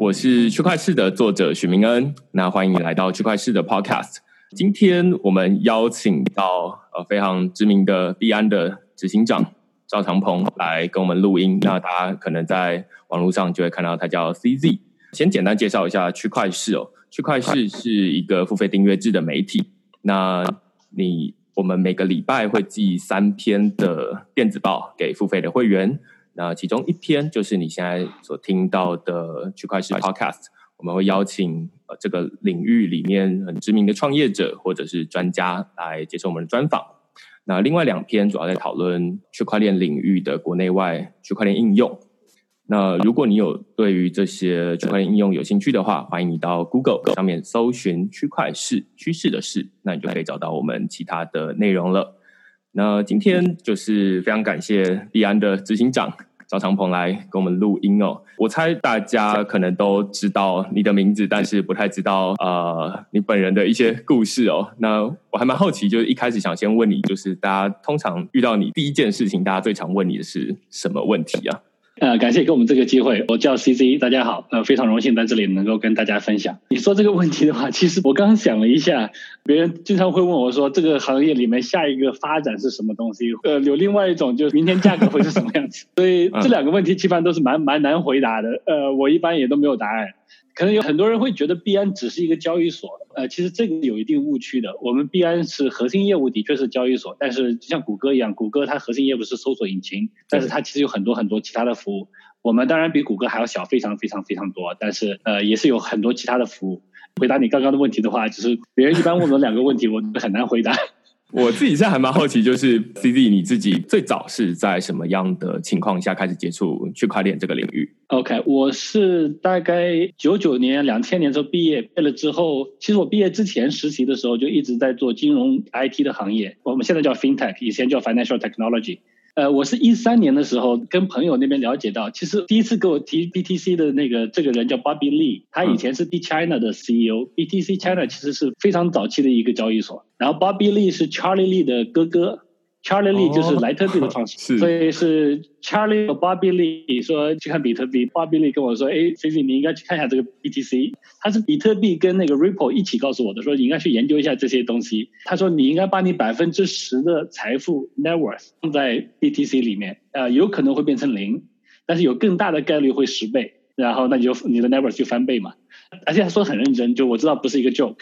我是区块市的作者许明恩，那欢迎你来到区块市的 Podcast。今天我们邀请到呃非常知名的币安的执行长赵长鹏来跟我们录音。那大家可能在网络上就会看到他叫 CZ。先简单介绍一下区块市哦，区块市是一个付费订阅制的媒体。那你我们每个礼拜会寄三篇的电子报给付费的会员。那其中一篇就是你现在所听到的区块市 Podcast，我们会邀请呃这个领域里面很知名的创业者或者是专家来接受我们的专访。那另外两篇主要在讨论区块链领域的国内外区块链应用。那如果你有对于这些区块链应用有兴趣的话，欢迎你到 Google 上面搜寻区块市趋势的事，那你就可以找到我们其他的内容了。那今天就是非常感谢币安的执行长。赵长鹏来给我们录音哦，我猜大家可能都知道你的名字，但是不太知道呃你本人的一些故事哦。那我还蛮好奇，就是一开始想先问你，就是大家通常遇到你第一件事情，大家最常问你的是什么问题啊？呃，感谢给我们这个机会。我叫 CC，大家好，呃，非常荣幸在这里能够跟大家分享。你说这个问题的话，其实我刚想了一下，别人经常会问我说，这个行业里面下一个发展是什么东西？呃，有另外一种就是明天价格会是什么样子？所以这两个问题基本上都是蛮蛮难回答的。呃，我一般也都没有答案。可能有很多人会觉得币安只是一个交易所，呃，其实这个有一定误区的。我们币安是核心业务的确是交易所，但是就像谷歌一样，谷歌它核心业务是搜索引擎，但是它其实有很多很多其他的服务。我们当然比谷歌还要小，非常非常非常多，但是呃也是有很多其他的服务。回答你刚刚的问题的话，就是别人一般问我两个问题，我很难回答。我自己现在还蛮好奇，就是 C D 你自己最早是在什么样的情况下开始接触区块链这个领域？OK，我是大概九九年、两千年时候毕业，毕业了之后，其实我毕业之前实习的时候就一直在做金融 IT 的行业，我们现在叫 FinTech，以前叫 Financial Technology。呃，我是一三年的时候跟朋友那边了解到，其实第一次给我提 BTC 的那个这个人叫 Bobby Lee，他以前是 B China 的 CEO，BTC China 其实是非常早期的一个交易所，然后 Bobby Lee 是 Charlie Lee 的哥哥。Charlie Lee 就是莱特币的创始人，所以是 Charlie 和 Bobby Lee 说去看比特币，Bobby Lee 跟我说，哎，C C 你应该去看一下这个 BTC，他是比特币跟那个 Ripple 一起告诉我的，说你应该去研究一下这些东西。他说你应该把你百分之十的财富 net worth 放在 BTC 里面，呃，有可能会变成零，但是有更大的概率会十倍，然后那你就你的 net worth 就翻倍嘛。而且他说很认真，就我知道不是一个 joke。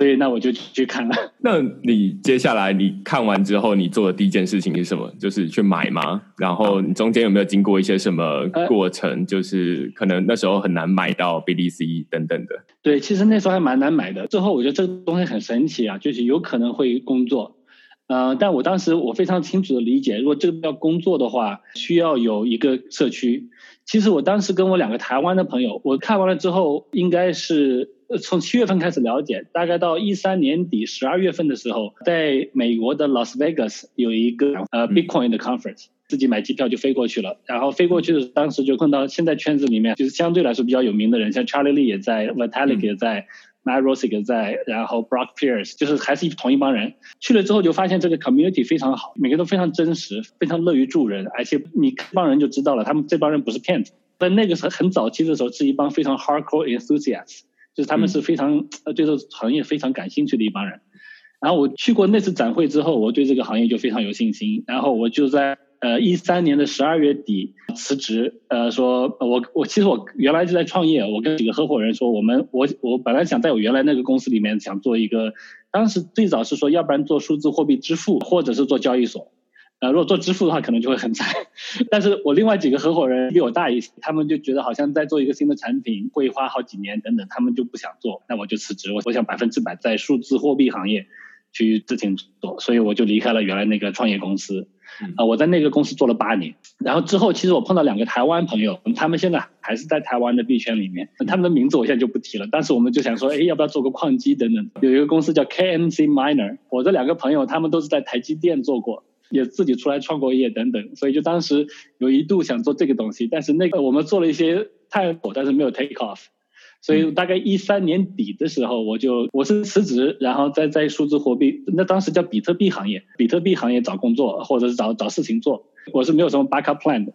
所以那我就去看了。那你接下来你看完之后，你做的第一件事情是什么？就是去买吗？然后你中间有没有经过一些什么过程？就是可能那时候很难买到 BDC 等等的。对，其实那时候还蛮难买的。最后我觉得这个东西很神奇啊，就是有可能会工作。嗯，但我当时我非常清楚的理解，如果这个要工作的话，需要有一个社区。其实我当时跟我两个台湾的朋友，我看完了之后，应该是。从七月份开始了解，大概到一三年底十二月份的时候，在美国的 Las Vegas 有一个呃 Bitcoin 的 conference，自己买机票就飞过去了。然后飞过去的当时就碰到现在圈子里面就是相对来说比较有名的人，像 Charlie Lee 也在，Vitalik 也在，Matt Rosik 也在，然后 Brock Pierce 就是还是同一帮人。去了之后就发现这个 community 非常好，每个都非常真实，非常乐于助人，而且你这帮人就知道了，他们这帮人不是骗子。在那个时候很早期的时候，是一帮非常 hardcore enthusiasts。就是他们是非常呃对这个行业非常感兴趣的一帮人，然后我去过那次展会之后，我对这个行业就非常有信心，然后我就在呃一三年的十二月底辞职，呃说我我其实我原来就在创业，我跟几个合伙人说，我们我我本来想在我原来那个公司里面想做一个，当时最早是说要不然做数字货币支付，或者是做交易所。呃，如果做支付的话，可能就会很惨。但是我另外几个合伙人比我大一些，他们就觉得好像在做一个新的产品会花好几年等等，他们就不想做。那我就辞职，我我想百分之百在数字货币行业去自行做，所以我就离开了原来那个创业公司。啊，我在那个公司做了八年。然后之后，其实我碰到两个台湾朋友，他们现在还是在台湾的币圈里面，他们的名字我现在就不提了。但是我们就想说，哎，要不要做个矿机等等？有一个公司叫 KMC Miner，我这两个朋友他们都是在台积电做过。也自己出来创过业等等，所以就当时有一度想做这个东西，但是那个我们做了一些探索，但是没有 take off。所以大概一三年底的时候，我就我是辞职，然后再在数字货币，那当时叫比特币行业，比特币行业找工作或者是找找事情做，我是没有什么 backup plan 的。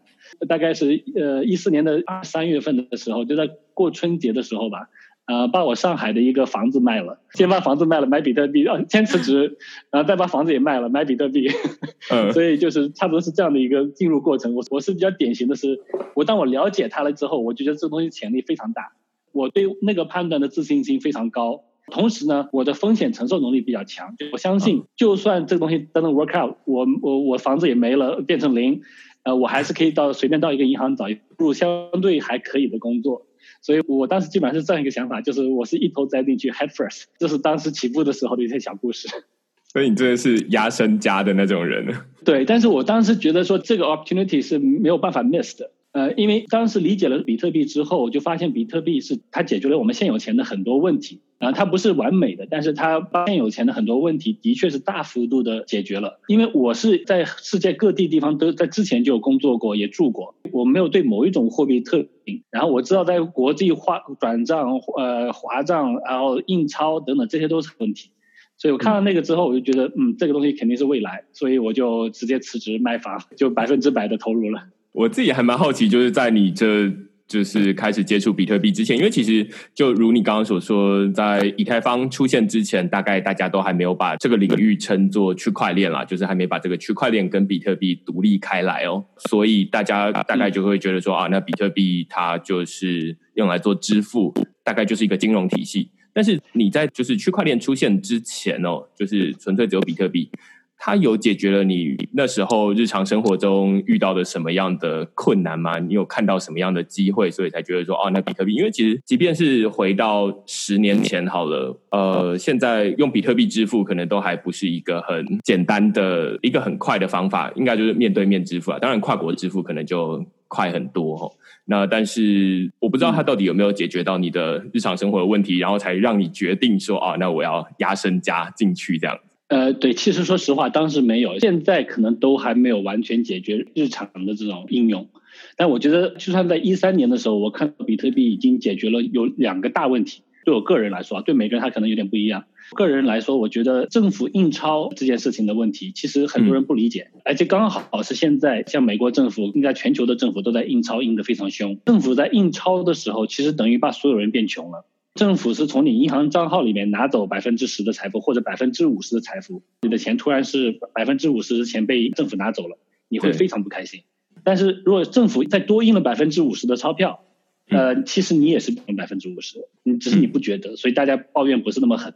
大概是呃一四年的二三月份的时候，就在过春节的时候吧。呃，把我上海的一个房子卖了，先把房子卖了买比特币，啊，先辞职，然后再把房子也卖了买比特币，嗯，所以就是差不多是这样的一个进入过程。我我是比较典型的是，我当我了解它了之后，我就觉得这东西潜力非常大，我对那个判断的自信心非常高，同时呢，我的风险承受能力比较强，就我相信，就算这个东西 doesn't work out，我我我房子也没了，变成零，呃，我还是可以到随便到一个银行找一入相对还可以的工作。所以我当时基本上是这样一个想法，就是我是一头栽进去，head first，这是当时起步的时候的一些小故事。所以你真的是压身家的那种人。对，但是我当时觉得说这个 opportunity 是没有办法 miss 的。呃，因为当时理解了比特币之后，我就发现比特币是它解决了我们现有钱的很多问题然后，它不是完美的，但是它现有钱的很多问题的确是大幅度的解决了。因为我是在世界各地地方都在之前就有工作过，也住过，我没有对某一种货币特定，然后我知道在国际化转账、呃划账、然后印钞等等这些都是问题，所以我看到那个之后，我就觉得嗯，这个东西肯定是未来，所以我就直接辞职卖房，就百分之百的投入了。我自己还蛮好奇，就是在你这就是开始接触比特币之前，因为其实就如你刚刚所说，在以太坊出现之前，大概大家都还没有把这个领域称作区块链啦，就是还没把这个区块链跟比特币独立开来哦，所以大家大概就会觉得说啊，那比特币它就是用来做支付，大概就是一个金融体系。但是你在就是区块链出现之前哦，就是纯粹只有比特币。它有解决了你那时候日常生活中遇到的什么样的困难吗？你有看到什么样的机会，所以才觉得说，哦，那比特币，因为其实即便是回到十年前好了，呃，现在用比特币支付可能都还不是一个很简单的一个很快的方法，应该就是面对面支付啊。当然，跨国支付可能就快很多。那但是我不知道它到底有没有解决到你的日常生活的问题，然后才让你决定说，哦，那我要压身加进去这样。呃，对，其实说实话，当时没有，现在可能都还没有完全解决日常的这种应用。但我觉得，就算在一三年的时候，我看到比特币已经解决了有两个大问题。对我个人来说啊，对每个人他可能有点不一样。个人来说，我觉得政府印钞这件事情的问题，其实很多人不理解，而且刚好是现在，像美国政府，应该全球的政府都在印钞，印的非常凶。政府在印钞的时候，其实等于把所有人变穷了。政府是从你银行账号里面拿走百分之十的财富，或者百分之五十的财富，你的钱突然是百分之五十的钱被政府拿走了，你会非常不开心。但是如果政府再多印了百分之五十的钞票，呃，其实你也是百分之五十，你只是你不觉得，所以大家抱怨不是那么狠。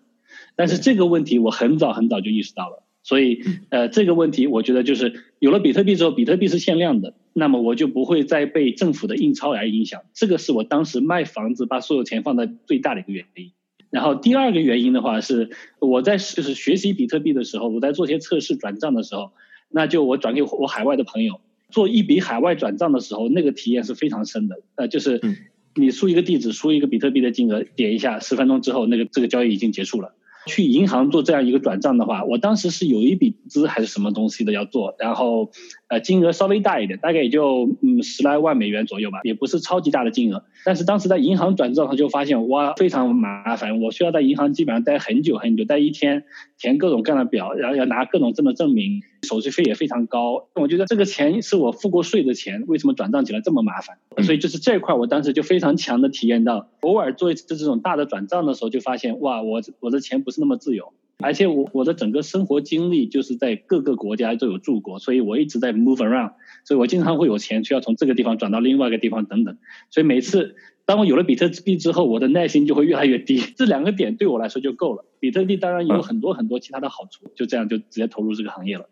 但是这个问题我很早很早就意识到了。所以，呃，这个问题我觉得就是有了比特币之后，比特币是限量的，那么我就不会再被政府的印钞来影响。这个是我当时卖房子把所有钱放在最大的一个原因。然后第二个原因的话是，我在就是学习比特币的时候，我在做些测试转账的时候，那就我转给我海外的朋友做一笔海外转账的时候，那个体验是非常深的。呃，就是你输一个地址，输一个比特币的金额，点一下，十分钟之后，那个这个交易已经结束了。去银行做这样一个转账的话，我当时是有一笔资还是什么东西的要做，然后呃金额稍微大一点，大概也就嗯十来万美元左右吧，也不是超级大的金额。但是当时在银行转账，他就发现哇非常麻烦，我需要在银行基本上待很久很久，待一天填各种各样的表，然后要拿各种证的证明，手续费也非常高。我觉得这个钱是我付过税的钱，为什么转账起来这么麻烦？所以就是这一块，我当时就非常强的体验到，偶尔做一次这种大的转账的时候，就发现哇我我的钱不是那么自由。而且我我的整个生活经历就是在各个国家都有住过，所以我一直在 move around，所以我经常会有钱需要从这个地方转到另外一个地方等等。所以每次当我有了比特币之后，我的耐心就会越来越低。这两个点对我来说就够了。比特币当然有很多很多其他的好处，就这样就直接投入这个行业了。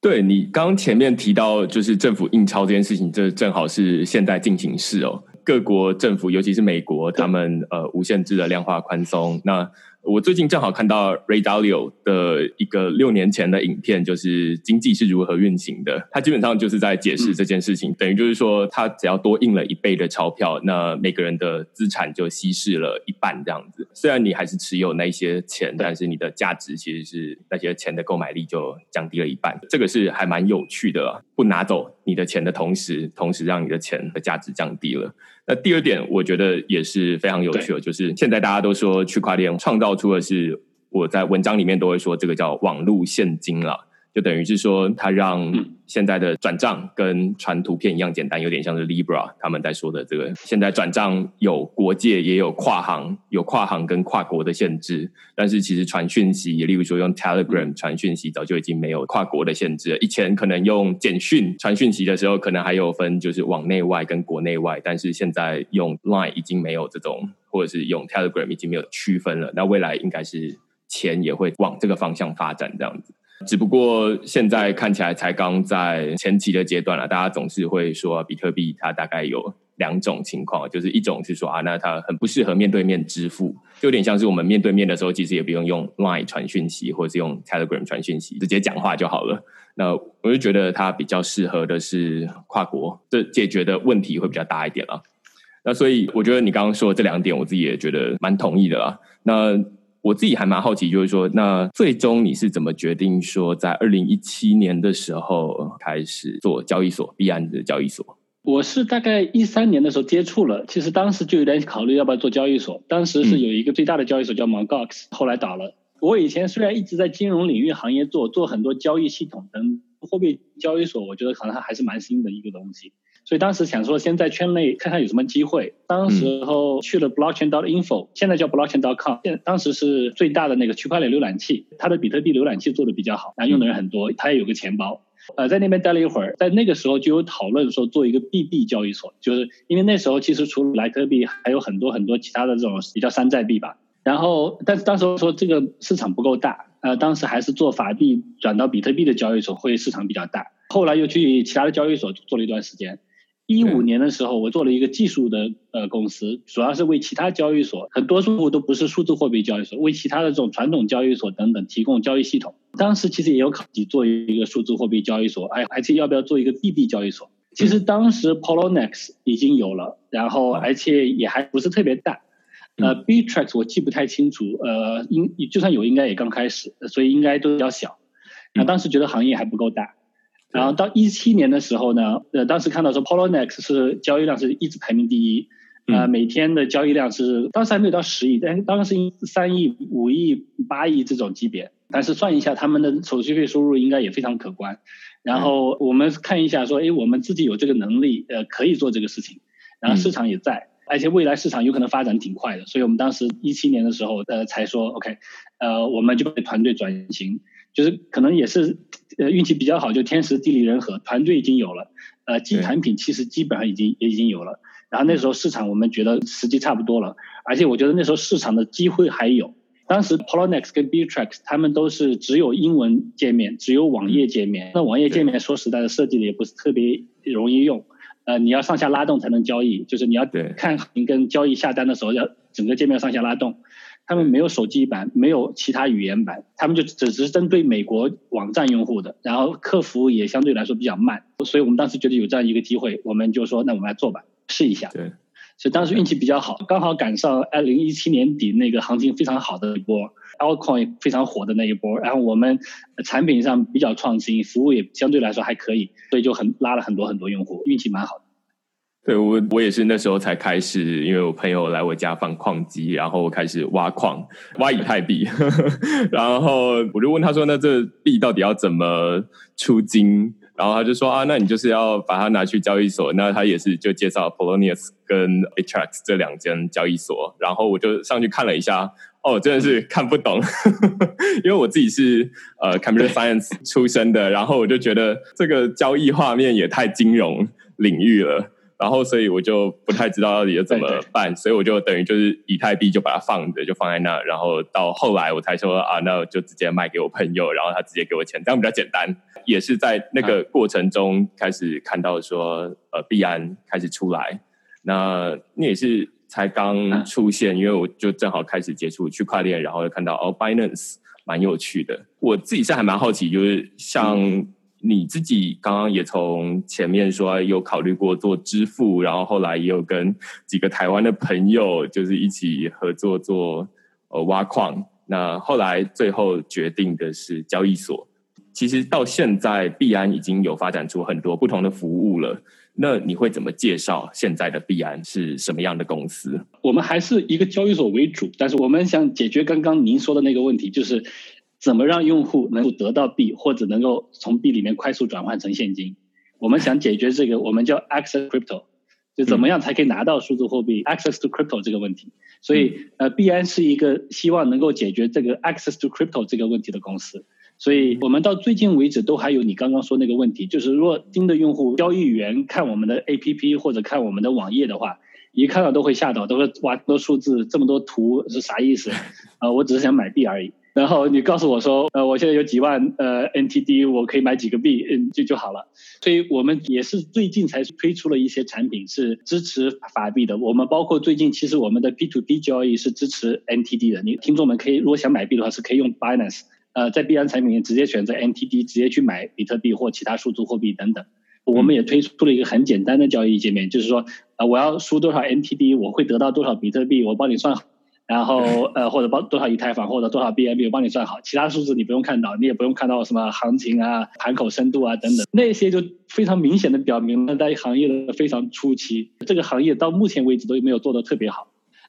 对你刚前面提到就是政府印钞这件事情，这正好是现在进行式哦。各国政府，尤其是美国，他们呃无限制的量化宽松那。我最近正好看到 Ray Dalio 的一个六年前的影片，就是经济是如何运行的。他基本上就是在解释这件事情，等于就是说，他只要多印了一倍的钞票，那每个人的资产就稀释了一半这样子。虽然你还是持有那些钱，但是你的价值其实是那些钱的购买力就降低了一半。这个是还蛮有趣的，不拿走你的钱的同时，同时让你的钱的价值降低了。那第二点，我觉得也是非常有趣的，就是现在大家都说区块链创造出的是，我在文章里面都会说这个叫网络现金了。就等于是说，它让现在的转账跟传图片一样简单，有点像是 Libra 他们在说的这个。现在转账有国界，也有跨行，有跨行跟跨国的限制。但是其实传讯息，也例如说用 Telegram 传讯息，早就已经没有跨国的限制。以前可能用简讯传讯息的时候，可能还有分就是往内外跟国内外，但是现在用 Line 已经没有这种，或者是用 Telegram 已经没有区分了。那未来应该是钱也会往这个方向发展，这样子。只不过现在看起来才刚在前期的阶段了，大家总是会说比特币它大概有两种情况，就是一种是说啊，那它很不适合面对面支付，就有点像是我们面对面的时候，其实也不用用 Line 传讯息，或者是用 Telegram 传讯息，直接讲话就好了。那我就觉得它比较适合的是跨国，这解决的问题会比较大一点了。那所以我觉得你刚刚说的这两点，我自己也觉得蛮同意的啦。那我自己还蛮好奇，就是说，那最终你是怎么决定说，在二零一七年的时候开始做交易所，币安的交易所？我是大概一三年的时候接触了，其实当时就有点考虑要不要做交易所。当时是有一个最大的交易所叫 Mongox，后来倒了。我以前虽然一直在金融领域行业做，做很多交易系统等货币交易所，我觉得可能还是蛮新的一个东西。所以当时想说，先在圈内看看有什么机会。当时候去了 blockchain dot info，现在叫 blockchain dot com。现当时是最大的那个区块链浏览器，它的比特币浏览器做的比较好，然后用的人很多。它也有个钱包。呃，在那边待了一会儿，在那个时候就有讨论说做一个 BB 交易所，就是因为那时候其实除了莱特币，还有很多很多其他的这种比较山寨币吧。然后，但是当时说这个市场不够大，呃，当时还是做法币转到比特币的交易所会市场比较大。后来又去其他的交易所做了一段时间。一五年的时候，我做了一个技术的呃公司，主要是为其他交易所，很多数都不是数字货币交易所，为其他的这种传统交易所等等提供交易系统。当时其实也有考虑做一个数字货币交易所，哎，而且要不要做一个 BB 交易所？其实当时 Polonex 已经有了，然后而且也还不是特别大。呃，Btrax 我记不太清楚，呃，应就算有，应该也刚开始，所以应该都比较小。那当时觉得行业还不够大。然后到一七年的时候呢，呃，当时看到说 Polonex 是交易量是一直排名第一，呃，每天的交易量是当时还没有到十亿，但是当时是三亿、五亿、八亿这种级别，但是算一下他们的手续费收入应该也非常可观。然后我们看一下说，哎，我们自己有这个能力，呃，可以做这个事情，然后市场也在，而且未来市场有可能发展挺快的，所以我们当时一七年的时候，呃，才说 OK，呃，我们就把团队转型。就是可能也是，呃，运气比较好，就天时地利人和，团队已经有了，呃，基产品其实基本上已经也已经有了。然后那时候市场我们觉得时机差不多了，而且我觉得那时候市场的机会还有。当时 Polonex 跟 Btrax 他们都是只有英文界面，只有网页界面。那网页界面说实在的，设计的也不是特别容易用，呃，你要上下拉动才能交易，就是你要看跟交易下单的时候要整个界面上下拉动。他们没有手机版，没有其他语言版，他们就只是针对美国网站用户的，然后客服也相对来说比较慢，所以我们当时觉得有这样一个机会，我们就说那我们来做吧，试一下。对，所以当时运气比较好，刚好赶上二零一七年底那个行情非常好的一波，Altcoin 非常火的那一波，然后我们产品上比较创新，服务也相对来说还可以，所以就很拉了很多很多用户，运气蛮好的。对我，我也是那时候才开始，因为我朋友来我家放矿机，然后开始挖矿，挖以太币，然后我就问他说：“那这币到底要怎么出金？”然后他就说：“啊，那你就是要把它拿去交易所。”那他也是就介绍 Polonieus 跟 Atrax 这两间交易所，然后我就上去看了一下，哦，真的是看不懂，因为我自己是呃 Computer Science 出身的，然后我就觉得这个交易画面也太金融领域了。然后，所以我就不太知道到底要怎么办，所以我就等于就是以太币就把它放着，就放在那。然后到后来我才说啊，那就直接卖给我朋友，然后他直接给我钱，这样比较简单。也是在那个过程中开始看到说，呃，币安开始出来，那那也是才刚出现，因为我就正好开始接触区块链，然后又看到哦，Binance 蛮有趣的。我自己是还蛮好奇，就是像。你自己刚刚也从前面说有考虑过做支付，然后后来也有跟几个台湾的朋友就是一起合作做呃挖矿。那后来最后决定的是交易所。其实到现在币安已经有发展出很多不同的服务了。那你会怎么介绍现在的币安是什么样的公司？我们还是一个交易所为主，但是我们想解决刚刚您说的那个问题，就是。怎么让用户能够得到币，或者能够从币里面快速转换成现金？我们想解决这个，我们叫 access crypto，就怎么样才可以拿到数字货币 access to crypto 这个问题。所以，呃，币安是一个希望能够解决这个 access to crypto 这个问题的公司。所以我们到最近为止都还有你刚刚说那个问题，就是如果新的用户交易员看我们的 APP 或者看我们的网页的话，一看到都会吓到，都会哇，这么多数字，这么多图是啥意思？啊，我只是想买币而已。然后你告诉我说，呃，我现在有几万呃 NTD，我可以买几个币，嗯，就就好了。所以我们也是最近才推出了一些产品是支持法币的。我们包括最近其实我们的 P to P 交易是支持 NTD 的。你听众们可以如果想买币的话，是可以用 Binance，呃，在币安产品里直接选择 NTD，直接去买比特币或其他数字货币等等。我们也推出了一个很简单的交易界面，就是说，呃，我要输多少 NTD，我会得到多少比特币，我帮你算好。然后呃或者包多少以太坊或者多少 BNB 我帮你算好，其他数字你不用看到，你也不用看到什么行情啊、盘口深度啊等等，那些就非常明显的表明了在行业的非常初期，这个行业到目前为止都没有做的特别好。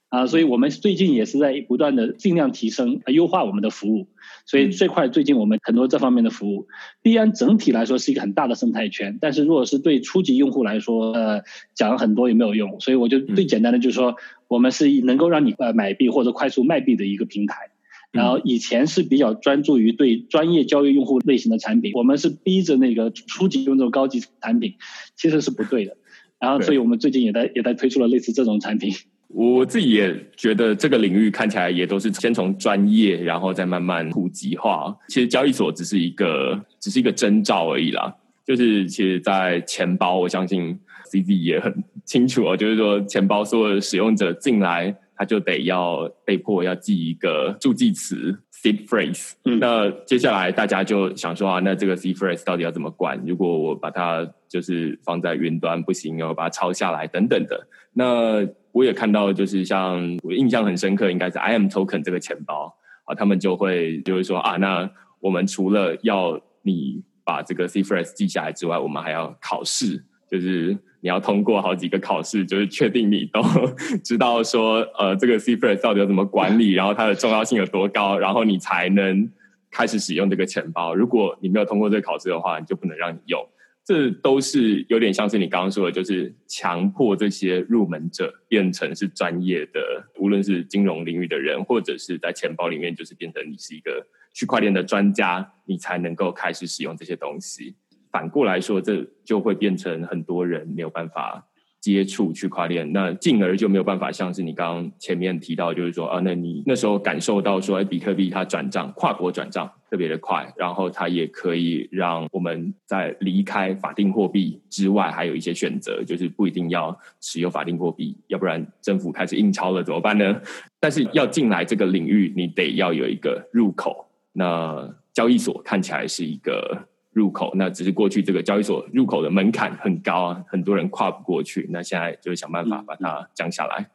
啊，所以我们最近也是在不断的尽量提升、优化我们的服务。所以这块最近我们很多这方面的服务，币安整体来说是一个很大的生态圈。但是如果是对初级用户来说，呃，讲很多也没有用。所以我就最简单的就是说，我们是能够让你呃买币或者快速卖币的一个平台。然后以前是比较专注于对专业交易用户类型的产品，我们是逼着那个初级用这种高级产品，其实是不对的。然后所以我们最近也在也在推出了类似这种产品。我自己也觉得这个领域看起来也都是先从专业，然后再慢慢普及化。其实交易所只是一个，只是一个征兆而已啦。就是其实，在钱包，我相信 CD 也很清楚哦。就是说，钱包所有的使用者进来，他就得要被迫要记一个助记词 seed phrase。那接下来大家就想说啊，那这个 seed phrase 到底要怎么管？如果我把它就是放在云端不行，要把它抄下来等等的。那我也看到，就是像我印象很深刻，应该是 I am Token 这个钱包啊，他们就会就会说啊，那我们除了要你把这个 C phrase 记下来之外，我们还要考试，就是你要通过好几个考试，就是确定你都 知道说呃这个 C phrase 到底要怎么管理，然后它的重要性有多高，然后你才能开始使用这个钱包。如果你没有通过这个考试的话，你就不能让你用。这都是有点像是你刚刚说的，就是强迫这些入门者变成是专业的，无论是金融领域的人，或者是在钱包里面，就是变成你是一个区块链的专家，你才能够开始使用这些东西。反过来说，这就会变成很多人没有办法。接触区块链，那进而就没有办法像是你刚刚前面提到，就是说啊，那你那时候感受到说，哎，比特币它转账跨国转账特别的快，然后它也可以让我们在离开法定货币之外，还有一些选择，就是不一定要持有法定货币，要不然政府开始印钞了怎么办呢？但是要进来这个领域，你得要有一个入口，那交易所看起来是一个。入口那只是过去这个交易所入口的门槛很高啊，很多人跨不过去。那现在就是想办法把它降下来。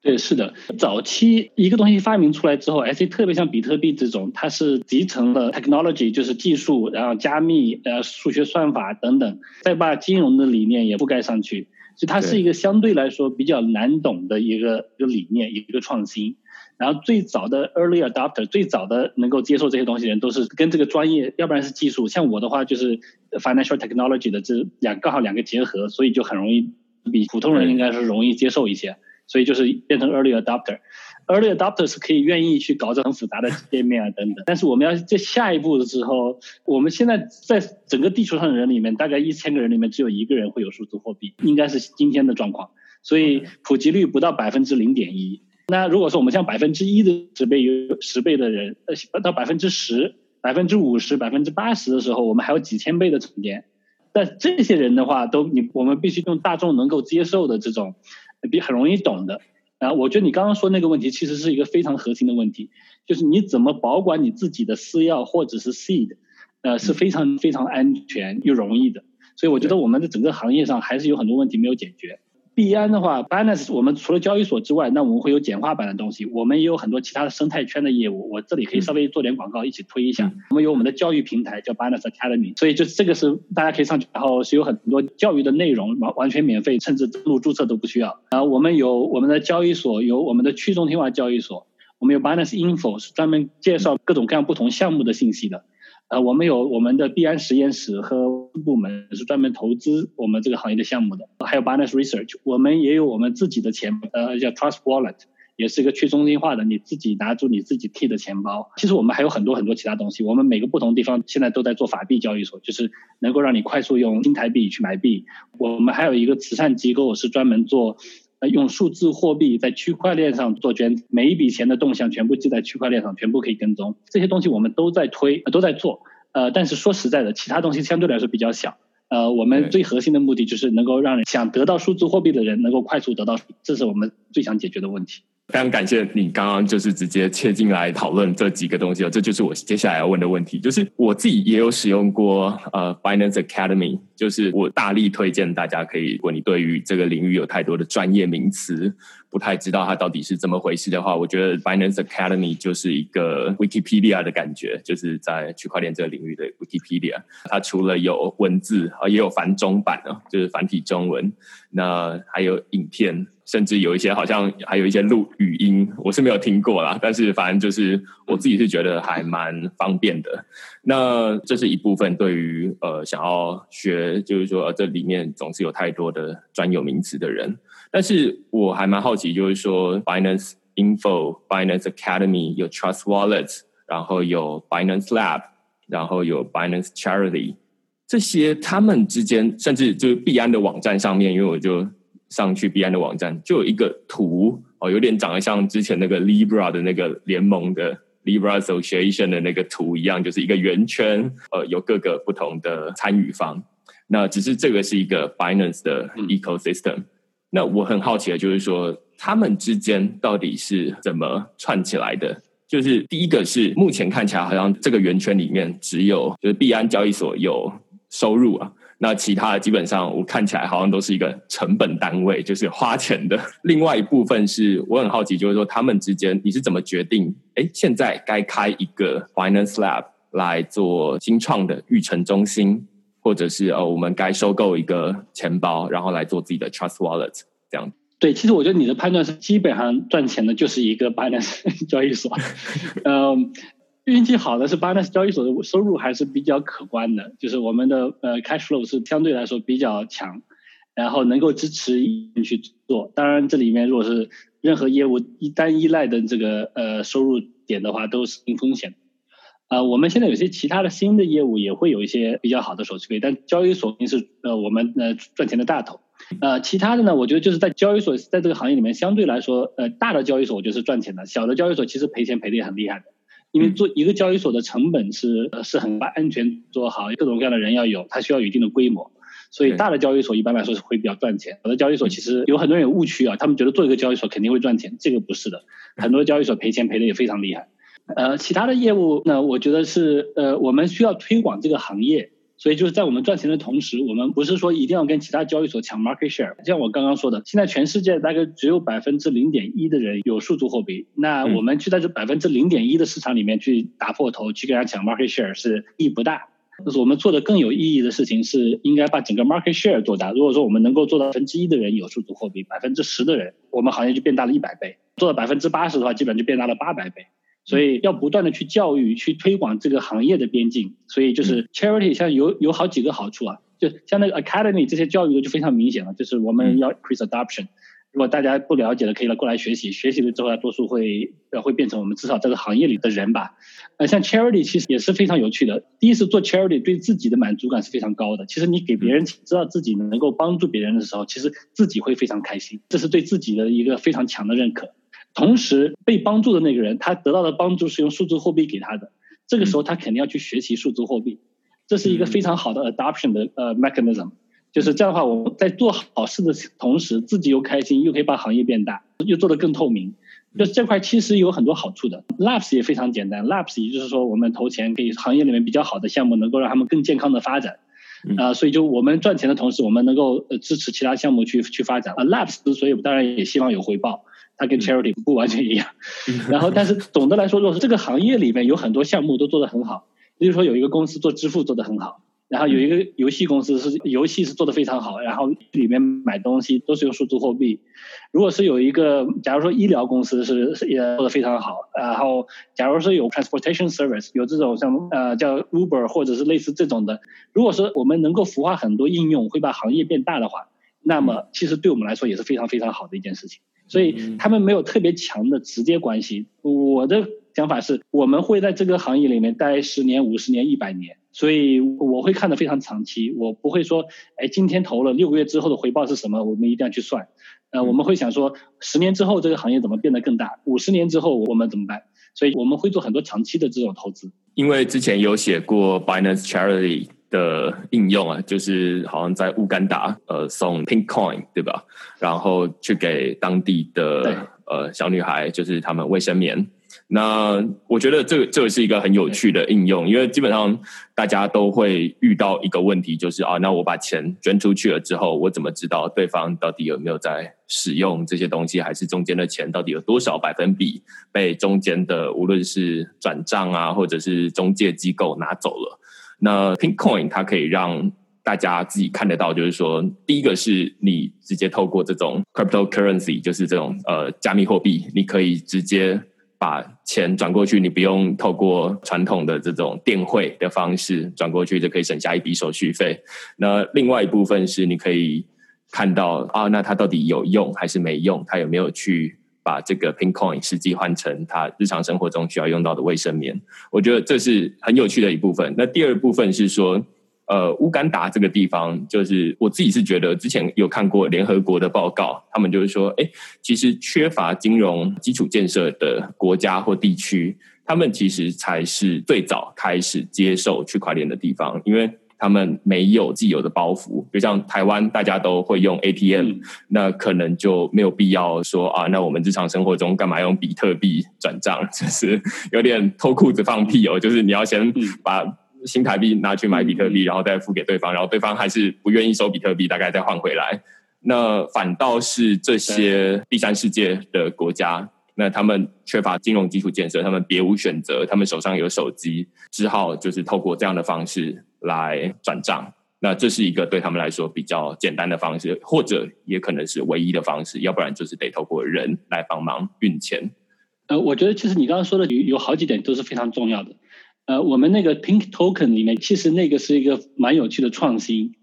对，是的，早期一个东西发明出来之后，而且特别像比特币这种，它是集成了 technology，就是技术，然后加密，呃，数学算法等等，再把金融的理念也覆盖上去，所以它是一个相对来说比较难懂的一个一个理念，一个创新。然后最早的 early adopter，最早的能够接受这些东西的人，都是跟这个专业，要不然是技术。像我的话，就是 financial technology 的这两刚好两个结合，所以就很容易比普通人应该是容易接受一些。所以就是变成 early adopter。early adopter 是可以愿意去搞这很复杂的界面啊等等。但是我们要在下一步的时候，我们现在在整个地球上的人里面，大概一千个人里面只有一个人会有数字货币，应该是今天的状况。所以普及率不到百分之零点一。那如果说我们像百分之一的十倍有十倍的人，呃，到百分之十、百分之五十、百分之八十的时候，我们还有几千倍的沉淀。但这些人的话，都你我们必须用大众能够接受的这种，比很容易懂的。啊，我觉得你刚刚说那个问题其实是一个非常核心的问题，就是你怎么保管你自己的私钥或者是 seed，呃，是非常非常安全又容易的。所以我觉得我们的整个行业上还是有很多问题没有解决。币安的话，Binance 我们除了交易所之外，那我们会有简化版的东西。我们也有很多其他的生态圈的业务，我这里可以稍微做点广告，一起推一下。我们有我们的教育平台叫 Binance Academy，所以就这个是大家可以上去，然后是有很多教育的内容，完完全免费，甚至登录注册都不需要。然后我们有我们的交易所，有我们的去中心化交易所，我们有 Binance Info 是专门介绍各种各样不同项目的信息的。呃，我们有我们的币安实验室和部门是专门投资我们这个行业的项目的，还有 Binance Research，我们也有我们自己的钱，呃，叫 Trust Wallet，也是一个去中心化的，你自己拿出你自己 T 的钱包。其实我们还有很多很多其他东西，我们每个不同地方现在都在做法币交易所，就是能够让你快速用新台币去买币。我们还有一个慈善机构是专门做。呃，用数字货币在区块链上做捐，每一笔钱的动向全部记在区块链上，全部可以跟踪。这些东西我们都在推，都在做。呃，但是说实在的，其他东西相对来说比较小。呃，我们最核心的目的就是能够让人想得到数字货币的人能够快速得到，这是我们最想解决的问题。非常感谢你刚刚就是直接切进来讨论这几个东西哦，这就是我接下来要问的问题。就是我自己也有使用过呃 Finance Academy，就是我大力推荐大家可以，如果你对于这个领域有太多的专业名词不太知道它到底是怎么回事的话，我觉得 Finance Academy 就是一个 Wikipedia 的感觉，就是在区块链这个领域的 Wikipedia。它除了有文字啊，也有繁中版啊，就是繁体中文，那还有影片。甚至有一些好像还有一些录语音，我是没有听过啦。但是反正就是我自己是觉得还蛮方便的。那这是一部分对于呃想要学，就是说这里面总是有太多的专有名词的人。但是我还蛮好奇，就是说 Binance Info、Binance Academy 有 Trust Wallet，然后有 Binance Lab，然后有 Binance Charity，这些他们之间，甚至就是币安的网站上面，因为我就。上去币安的网站，就有一个图哦，有点长得像之前那个 Libra 的那个联盟的 Libra Association 的那个图一样，就是一个圆圈，呃，有各个不同的参与方。那只是这个是一个 Binance 的 ecosystem。那我很好奇的就是说，他们之间到底是怎么串起来的？就是第一个是目前看起来好像这个圆圈里面只有就是币安交易所有收入啊。那其他的基本上我看起来好像都是一个成本单位，就是花钱的。另外一部分是我很好奇，就是说他们之间你是怎么决定？哎，现在该开一个 Finance Lab 来做新创的育成中心，或者是呃我们该收购一个钱包，然后来做自己的 Trust Wallet 这样。对，其实我觉得你的判断是基本上赚钱的就是一个 Binance 交易所，嗯。运气好的是，Binance 交易所的收入还是比较可观的，就是我们的呃 cash flow 是相对来说比较强，然后能够支持去做。当然，这里面如果是任何业务一单依赖的这个呃收入点的话，都是零风险。呃，我们现在有些其他的新的业务也会有一些比较好的手续费，但交易所是呃我们呃赚钱的大头。呃，其他的呢，我觉得就是在交易所在这个行业里面相对来说，呃大的交易所我觉得是赚钱的，小的交易所其实赔钱赔的也很厉害的。因为做一个交易所的成本是呃是很把安全做好，各种各样的人要有，它需要有一定的规模，所以大的交易所一般来说是会比较赚钱。有的交易所其实有很多人有误区啊，他们觉得做一个交易所肯定会赚钱，这个不是的，很多交易所赔钱赔的也非常厉害。呃，其他的业务呢，我觉得是呃我们需要推广这个行业。所以就是在我们赚钱的同时，我们不是说一定要跟其他交易所抢 market share。像我刚刚说的，现在全世界大概只有百分之零点一的人有数字货币，那我们去在这百分之零点一的市场里面去打破头，去跟人家抢 market share 是意义不大。就是我们做的更有意义的事情是应该把整个 market share 做大。如果说我们能够做到百分之一的人有数字货币，百分之十的人，我们行业就变大了一百倍；做到百分之八十的话，基本就变大了八百倍。所以要不断的去教育、去推广这个行业的边境，所以就是 charity 像有有好几个好处啊，就像那个 academy 这些教育的就非常明显了，就是我们要 increase adoption。如果大家不了解的，可以来过来学习，学习了之后，多数会呃会变成我们至少这个行业里的人吧。呃，像 charity 其实也是非常有趣的。第一次做 charity 对自己的满足感是非常高的。其实你给别人知道自己能够帮助别人的时候，其实自己会非常开心，这是对自己的一个非常强的认可。同时被帮助的那个人，他得到的帮助是用数字货币给他的，这个时候他肯定要去学习数字货币，这是一个非常好的 adoption 的呃 mechanism，就是这样的话，我们在做好事的同时，自己又开心，又可以把行业变大，又做得更透明，就这块其实有很多好处的。Labs 也非常简单，Labs 也就是说我们投钱给行业里面比较好的项目，能够让他们更健康的发展，啊，所以就我们赚钱的同时，我们能够支持其他项目去去发展。啊，Labs 所以当然也希望有回报。它跟 charity 不完全一样，然后但是总的来说，如果是这个行业里面有很多项目都做得很好，比如说有一个公司做支付做得很好，然后有一个游戏公司是游戏是做得非常好，然后里面买东西都是用数字货币。如果是有一个，假如说医疗公司是是也做得非常好，然后假如说有 transportation service 有这种像呃叫 Uber 或者是类似这种的，如果说我们能够孵化很多应用，会把行业变大的话，那么其实对我们来说也是非常非常好的一件事情。所以他们没有特别强的直接关系。我的想法是，我们会在这个行业里面待十年、五十年、一百年。所以我会看得非常长期，我不会说，哎，今天投了六个月之后的回报是什么？我们一定要去算。呃，我们会想说，十年之后这个行业怎么变得更大？五十年之后我们怎么办？所以我们会做很多长期的这种投资。因为之前有写过 Binance Charity 的应用啊，就是好像在乌干达呃送 Pink Coin 对吧？然后去给当地的呃小女孩，就是他们卫生棉。那我觉得这个这个是一个很有趣的应用，因为基本上大家都会遇到一个问题，就是啊，那我把钱捐出去了之后，我怎么知道对方到底有没有在使用这些东西，还是中间的钱到底有多少百分比被中间的无论是转账啊，或者是中介机构拿走了？那 Pinkcoin 它可以让大家自己看得到，就是说，第一个是你直接透过这种 cryptocurrency，就是这种呃加密货币，你可以直接。把钱转过去，你不用透过传统的这种电汇的方式转过去，就可以省下一笔手续费。那另外一部分是你可以看到啊，那它到底有用还是没用？它有没有去把这个 Pink Coin 实际换成它日常生活中需要用到的卫生棉？我觉得这是很有趣的一部分。那第二部分是说。呃，乌干达这个地方，就是我自己是觉得，之前有看过联合国的报告，他们就是说，哎，其实缺乏金融基础建设的国家或地区，他们其实才是最早开始接受区块链的地方，因为他们没有既有的包袱，就像台湾大家都会用 ATM，那可能就没有必要说啊，那我们日常生活中干嘛用比特币转账，就是有点脱裤子放屁哦，就是你要先把。新台币拿去买比特币，然后再付给对方，然后对方还是不愿意收比特币，大概再换回来。那反倒是这些第三世界的国家，那他们缺乏金融基础建设，他们别无选择，他们手上有手机，只好就是透过这样的方式来转账。那这是一个对他们来说比较简单的方式，或者也可能是唯一的方式，要不然就是得透过人来帮忙运钱。呃，我觉得其实你刚刚说的有有好几点都是非常重要的。呃，我们那个 Pink Token 里面，其实那个是一个蛮有趣的创新。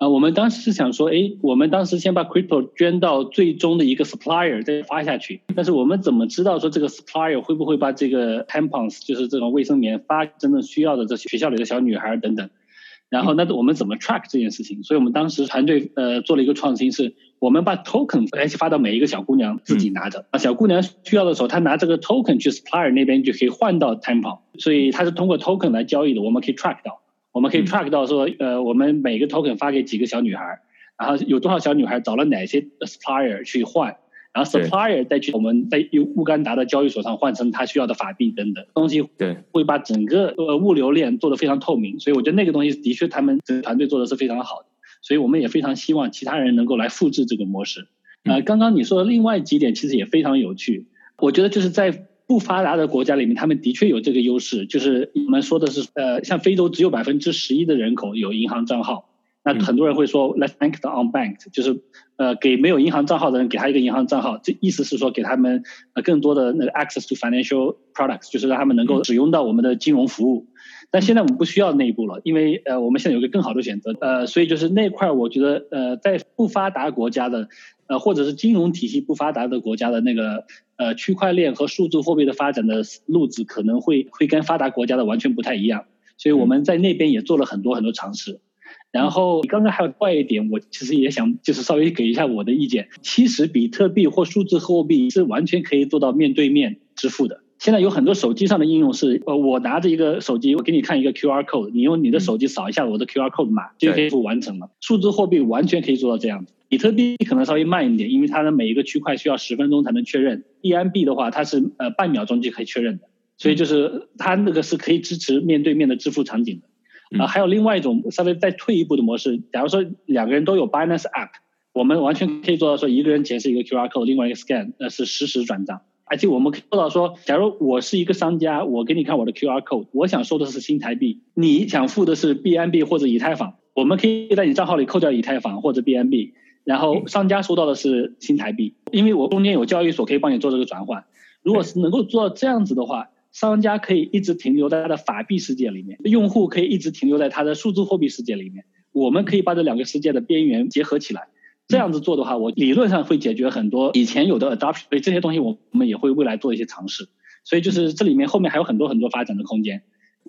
啊，我们当时是想说，哎，我们当时先把 Crypto 捐到最终的一个 Supplier 再发下去。但是我们怎么知道说这个 Supplier 会不会把这个 Tampons，就是这种卫生棉发真正需要的这学校里的小女孩等等？然后那我们怎么 track 这件事情？所以我们当时团队呃做了一个创新是。我们把 token 而且发到每一个小姑娘自己拿着啊，小姑娘需要的时候，她拿这个 token 去 supplier 那边就可以换到 tampon，所以它是通过 token 来交易的。我们可以 track 到，我们可以 track 到说，呃，我们每个 token 发给几个小女孩，然后有多少小女孩找了哪些 supplier 去换，然后 supplier 再去我们在用乌干达的交易所上换成他需要的法币等等东西，对，会把整个呃物流链做得非常透明。所以我觉得那个东西的确他们这个团队做的是非常好的。所以我们也非常希望其他人能够来复制这个模式。呃，刚刚你说的另外几点其实也非常有趣。我觉得就是在不发达的国家里面，他们的确有这个优势。就是我们说的是，呃，像非洲只有百分之十一的人口有银行账号。那很多人会说，Let's bank the unbanked，就是呃，给没有银行账号的人给他一个银行账号，这意思是说给他们呃更多的那个 access to financial products，就是让他们能够使用到我们的金融服务。但现在我们不需要那一步了，因为呃，我们现在有个更好的选择，呃，所以就是那块儿，我觉得呃，在不发达国家的，呃，或者是金融体系不发达的国家的那个呃，区块链和数字货币的发展的路子可能会会跟发达国家的完全不太一样，所以我们在那边也做了很多很多尝试。然后刚刚还有另外一点，我其实也想就是稍微给一下我的意见，其实比特币或数字货币是完全可以做到面对面支付的。现在有很多手机上的应用是，呃，我拿着一个手机，我给你看一个 QR code，你用你的手机扫一下我的 QR code 码，就可以完成了。数字货币完全可以做到这样子，比特币可能稍微慢一点，因为它的每一个区块需要十分钟才能确认。EMB 的话，它是呃半秒钟就可以确认的，所以就是它那个是可以支持面对面的支付场景的。啊，还有另外一种稍微再退一步的模式，假如说两个人都有 Binance App，我们完全可以做到说一个人解释一个 QR code，另外一个 scan，那是实时转账。而且我们可以做到说，假如我是一个商家，我给你看我的 QR code，我想收的是新台币，你想付的是 BNB 或者以太坊，我们可以在你账号里扣掉以太坊或者 BNB，然后商家收到的是新台币，因为我中间有交易所可以帮你做这个转换。如果是能够做到这样子的话，商家可以一直停留在他的法币世界里面，用户可以一直停留在他的数字货币世界里面。我们可以把这两个世界的边缘结合起来，这样子做的话，我理论上会解决很多以前有的 adoption，所以这些东西我我们也会未来做一些尝试。所以就是这里面后面还有很多很多发展的空间。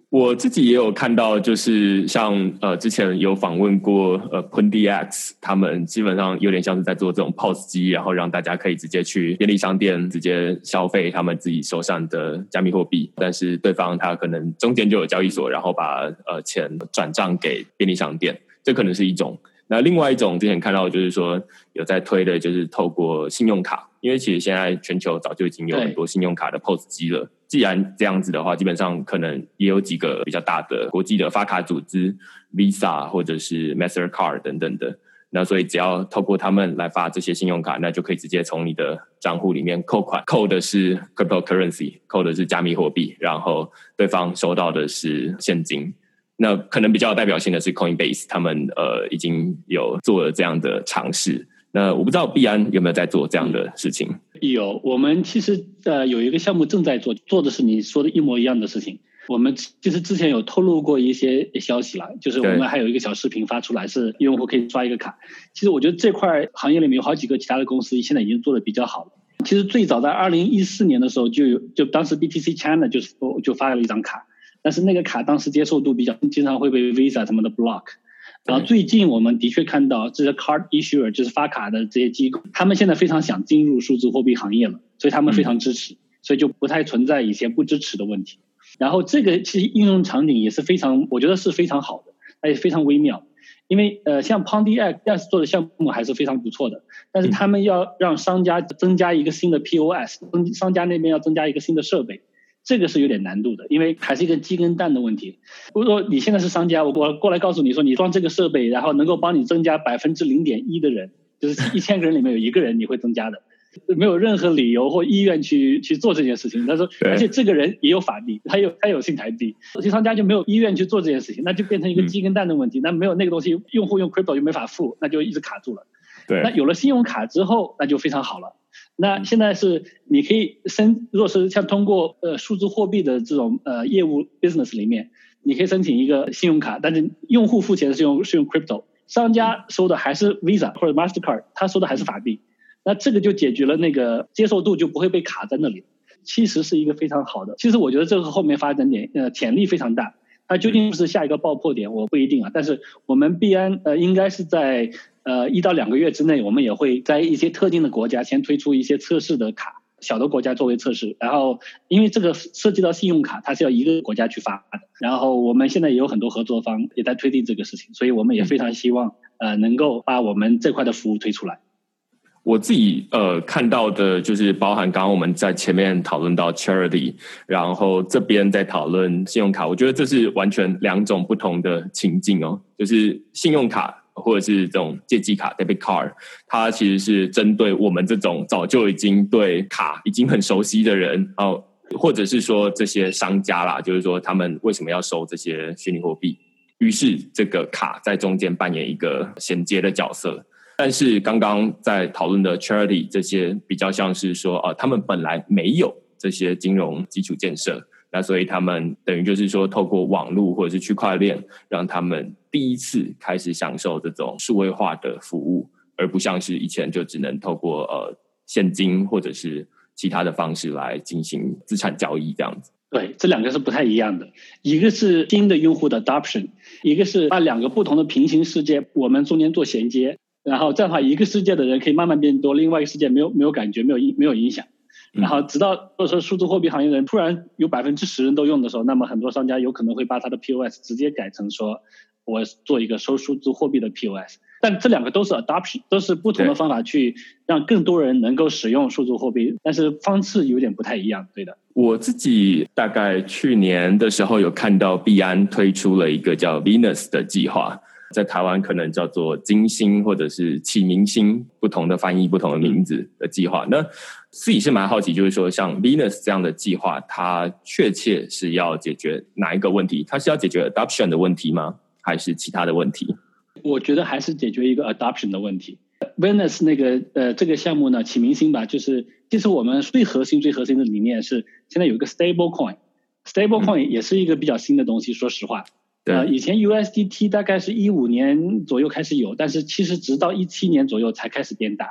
我自己也有看到，就是像呃，之前有访问过呃 p u n d X，他们基本上有点像是在做这种 POS 机，然后让大家可以直接去便利商店直接消费他们自己手上的加密货币，但是对方他可能中间就有交易所，然后把呃钱转账给便利商店，这可能是一种。那另外一种之前看到就是说有在推的，就是透过信用卡，因为其实现在全球早就已经有很多信用卡的 POS 机了。既然这样子的话，基本上可能也有几个比较大的国际的发卡组织，Visa 或者是 Mastercard 等等的。那所以只要透过他们来发这些信用卡，那就可以直接从你的账户里面扣款，扣的是 cryptocurrency，扣的是加密货币，然后对方收到的是现金。那可能比较有代表性的是 Coinbase，他们呃已经有做了这样的尝试。那我不知道币安有没有在做这样的事情？有，我们其实呃有一个项目正在做，做的是你说的一模一样的事情。我们其实之前有透露过一些消息了，就是我们还有一个小视频发出来，是用户可以刷一个卡。其实我觉得这块行业里面有好几个其他的公司现在已经做的比较好了。其实最早在二零一四年的时候就有，就当时 BTC China 就是就发了一张卡，但是那个卡当时接受度比较，经常会被 Visa 什么的 block。然后最近我们的确看到这些 card issuer 就是发卡的这些机构，他们现在非常想进入数字货币行业了，所以他们非常支持，所以就不太存在以前不支持的问题。然后这个其实应用场景也是非常，我觉得是非常好的，而且非常微妙。因为呃，像 Pondy X 做的项目还是非常不错的，但是他们要让商家增加一个新的 POS，增商家那边要增加一个新的设备。这个是有点难度的，因为还是一个鸡跟蛋的问题。如果说你现在是商家，我我过来告诉你说，你装这个设备，然后能够帮你增加百分之零点一的人，就是一千个人里面有一个人你会增加的，没有任何理由或意愿去去做这件事情。他说，而且这个人也有法币，他有他有信台币，有些商家就没有意愿去做这件事情，那就变成一个鸡跟蛋的问题。那没有那个东西，用户用 crypto 就没法付，那就一直卡住了。对，那有了信用卡之后，那就非常好了。那现在是你可以申，如果是像通过呃数字货币的这种呃业务 business 里面，你可以申请一个信用卡，但是用户付钱是用是用 crypto，商家收的还是 Visa 或者 Mastercard，他收的还是法币，那这个就解决了那个接受度就不会被卡在那里，其实是一个非常好的，其实我觉得这个后面发展点呃潜力非常大，它究竟是下一个爆破点我不一定啊，但是我们必然呃应该是在。呃，一到两个月之内，我们也会在一些特定的国家先推出一些测试的卡，小的国家作为测试。然后，因为这个涉及到信用卡，它是要一个国家去发的。然后，我们现在也有很多合作方也在推进这个事情，所以我们也非常希望呃能够把我们这块的服务推出来。我自己呃看到的就是包含刚刚我们在前面讨论到 charity，然后这边在讨论信用卡，我觉得这是完全两种不同的情境哦，就是信用卡。或者是这种借记卡 debit card，它其实是针对我们这种早就已经对卡已经很熟悉的人哦，或者是说这些商家啦，就是说他们为什么要收这些虚拟货币？于是这个卡在中间扮演一个衔接的角色。但是刚刚在讨论的 charity 这些比较像是说啊，他们本来没有这些金融基础建设。那所以他们等于就是说，透过网络或者是区块链，让他们第一次开始享受这种数位化的服务，而不像是以前就只能透过呃现金或者是其他的方式来进行资产交易这样子。对，这两个是不太一样的，一个是新的用户的 adoption，一个是把两个不同的平行世界我们中间做衔接，然后这样的话，一个世界的人可以慢慢变多，另外一个世界没有没有感觉，没有影没有影响。然后，直到或者说数字货币行业的人突然有百分之十人都用的时候，那么很多商家有可能会把他的 POS 直接改成说，我做一个收数字货币的 POS。但这两个都是 adoption，都是不同的方法去让更多人能够使用数字货币，但是方式有点不太一样。对的，我自己大概去年的时候有看到币安推出了一个叫 Venus 的计划。在台湾可能叫做金星或者是启明星，不同的翻译、不同的名字的计划。那自己是蛮好奇，就是说像 Venus 这样的计划，它确切是要解决哪一个问题？它是要解决 adoption 的问题吗？还是其他的问题？我觉得还是解决一个 adoption 的问题。Venus 那个呃这个项目呢，启明星吧，就是其实我们最核心、最核心的理念是，现在有一个 stable coin，stable coin 也是一个比较新的东西。说实话，呃，以前 USDT 大概是一五年左右开始有，但是其实直到一七年左右才开始变大。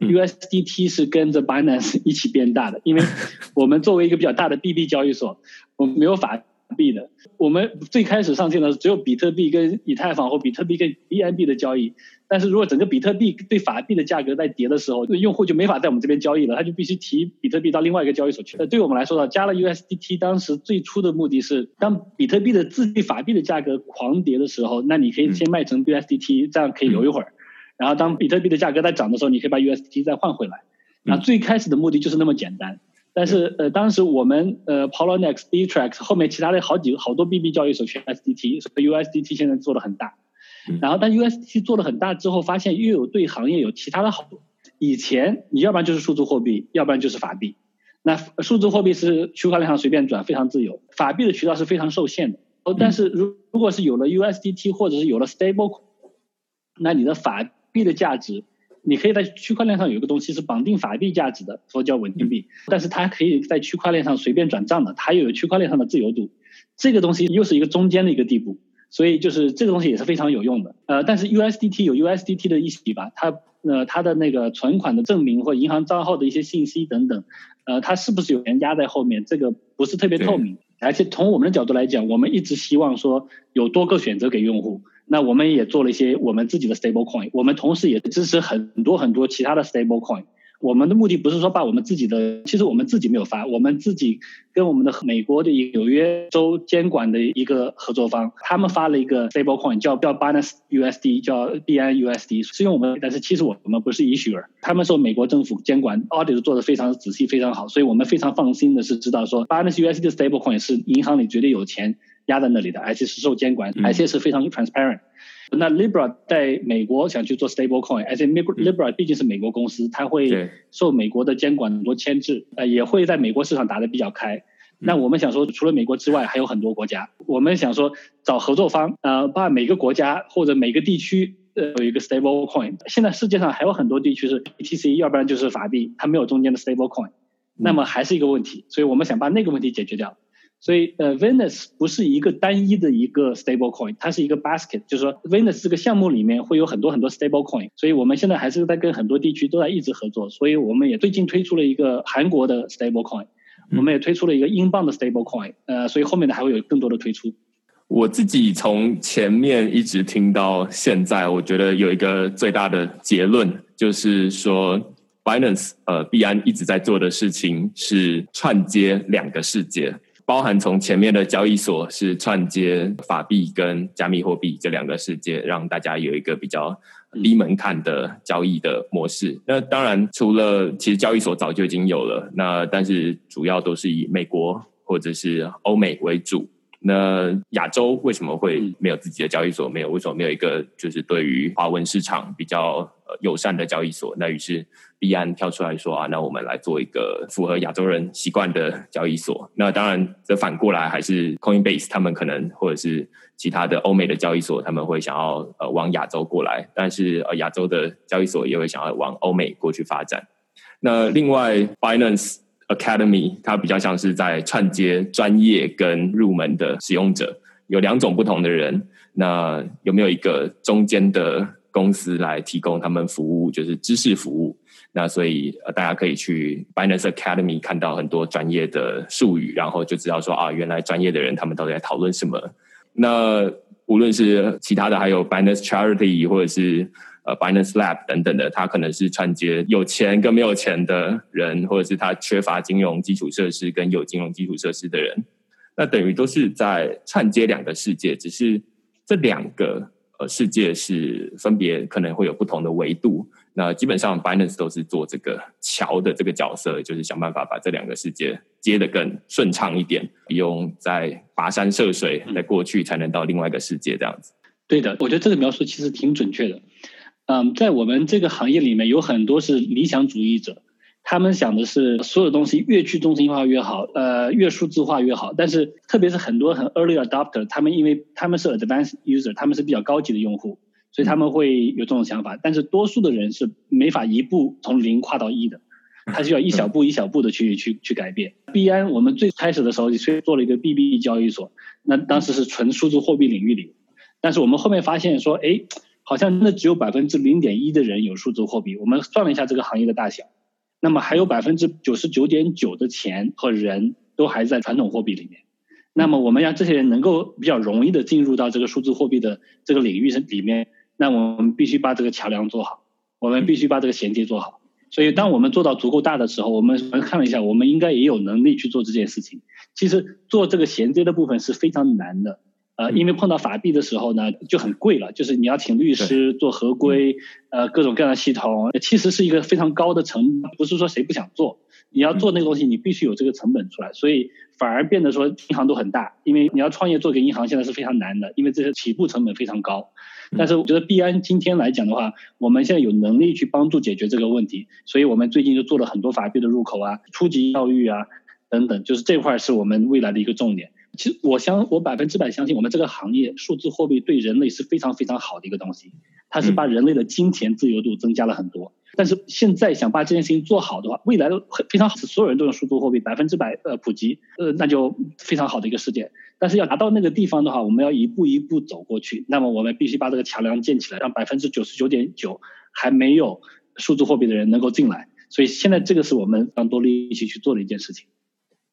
USDT 是跟着 Binance 一起变大的，因为 我们作为一个比较大的 BB 交易所，我们没有法币的。我们最开始上线的只有比特币跟以太坊或比特币跟 BNB 的交易。但是如果整个比特币对法币的价格在跌的时候，用户就没法在我们这边交易了，他就必须提比特币到另外一个交易所去。呃，对我们来说呢，加了 USDT，当时最初的目的是，当比特币的自币法币的价格狂跌的时候，那你可以先卖成 USDT，这样可以留一会儿。然后当比特币的价格在涨的时候，你可以把 USDT 再换回来。那最开始的目的就是那么简单。但是呃，当时我们呃，Polonex、Bittrex 后面其他的好几好多 BB 交易所选 USDT，所以 USDT 现在做的很大。然后，但 USDT 做了很大之后，发现又有对行业有其他的好处。以前你要不然就是数字货币，要不然就是法币。那数字货币是区块链上随便转，非常自由；法币的渠道是非常受限的。哦，但是如如果是有了 USDT 或者是有了 Stable，那你的法币的价值，你可以在区块链上有一个东西是绑定法币价值的，说叫稳定币。但是它可以在区块链上随便转账的，它又有区块链上的自由度。这个东西又是一个中间的一个地步。所以就是这个东西也是非常有用的，呃，但是 USDT 有 USDT 的一起吧，它呃它的那个存款的证明或银行账号的一些信息等等，呃，它是不是有人压在后面，这个不是特别透明。而且从我们的角度来讲，我们一直希望说有多个选择给用户，那我们也做了一些我们自己的 Stable Coin，我们同时也支持很多很多其他的 Stable Coin。我们的目的不是说把我们自己的，其实我们自己没有发，我们自己跟我们的美国的纽约州监管的一个合作方，他们发了一个 stable coin，叫叫 Binance USD，叫 BNUSD，是用我们，但是其实我们不是 issuer，他们说美国政府监管 audit 做的非常仔细，非常好，所以我们非常放心的是知道说 Binance USD 的 stable coin 是银行里绝对有钱压在那里的，而且是受监管，而且是非常 transparent。那 Libra 在美国想去做 stable coin，而且 Libra 毕竟是美国公司，它会受美国的监管很多牵制，呃，也会在美国市场打得比较开。那我们想说，除了美国之外，还有很多国家，我们想说找合作方，呃，把每个国家或者每个地区呃有一个 stable coin。现在世界上还有很多地区是 BTC，要不然就是法币，它没有中间的 stable coin，那么还是一个问题，所以我们想把那个问题解决掉。所以，呃，Venus 不是一个单一的一个 stable coin，它是一个 basket，就是说 Venus 这个项目里面会有很多很多 stable coin。所以我们现在还是在跟很多地区都在一直合作。所以我们也最近推出了一个韩国的 stable coin，我们也推出了一个英镑的 stable coin。呃，所以后面的还会有更多的推出。我自己从前面一直听到现在，我觉得有一个最大的结论就是说，Binance 呃币安一直在做的事情是串接两个世界。包含从前面的交易所是串接法币跟加密货币这两个世界，让大家有一个比较低门槛的交易的模式。那当然，除了其实交易所早就已经有了，那但是主要都是以美国或者是欧美为主。那亚洲为什么会没有自己的交易所？没有为什么没有一个就是对于华文市场比较友善的交易所？那于是币安跳出来说啊，那我们来做一个符合亚洲人习惯的交易所。那当然，这反过来还是 Coinbase 他们可能或者是其他的欧美的交易所，他们会想要呃往亚洲过来，但是呃亚洲的交易所也会想要往欧美过去发展。那另外 Binance。Academy，它比较像是在串接专业跟入门的使用者，有两种不同的人。那有没有一个中间的公司来提供他们服务，就是知识服务？那所以呃，大家可以去 Binance Academy 看到很多专业的术语，然后就知道说啊，原来专业的人他们都在讨论什么。那无论是其他的，还有 Binance Charity 或者是。呃，Binance Lab 等等的，他可能是串接有钱跟没有钱的人，或者是他缺乏金融基础设施跟有金融基础设施的人，那等于都是在串接两个世界，只是这两个呃世界是分别可能会有不同的维度。那基本上 Binance 都是做这个桥的这个角色，就是想办法把这两个世界接得更顺畅一点，不用再跋山涉水，在过去才能到另外一个世界这样子。对的，我觉得这个描述其实挺准确的。嗯，在我们这个行业里面，有很多是理想主义者，他们想的是所有东西越去中心化越好，呃，越数字化越好。但是，特别是很多很 early adopter，他们因为他们是 advanced user，他们是比较高级的用户，所以他们会有这种想法。但是，多数的人是没法一步从零跨到一的，他需要一小步一小步的去去去改变。币安我们最开始的时候，虽做了一个 BB 交易所，那当时是纯数字货币领域里，但是我们后面发现说，哎。好像真的只有百分之零点一的人有数字货币。我们算了一下这个行业的大小，那么还有百分之九十九点九的钱和人都还在传统货币里面。那么我们让这些人能够比较容易的进入到这个数字货币的这个领域里面，那我们必须把这个桥梁做好，我们必须把这个衔接做好。所以当我们做到足够大的时候，我们看了一下，我们应该也有能力去做这件事情。其实做这个衔接的部分是非常难的。呃，因为碰到法币的时候呢，就很贵了，就是你要请律师做合规，呃，各种各样的系统，其实是一个非常高的成本，不是说谁不想做，你要做那个东西，你必须有这个成本出来，所以反而变得说银行都很大，因为你要创业做给银行现在是非常难的，因为这些起步成本非常高。但是我觉得币安今天来讲的话，我们现在有能力去帮助解决这个问题，所以我们最近就做了很多法币的入口啊，初级教育啊等等，就是这块是我们未来的一个重点。其实我相我百分之百相信，我们这个行业数字货币对人类是非常非常好的一个东西，它是把人类的金钱自由度增加了很多。但是现在想把这件事情做好的话，未来的非常好，所有人都用数字货币，百分之百呃普及，呃那就非常好的一个世界。但是要达到那个地方的话，我们要一步一步走过去。那么我们必须把这个桥梁建起来，让百分之九十九点九还没有数字货币的人能够进来。所以现在这个是我们非常多力气去做的一件事情。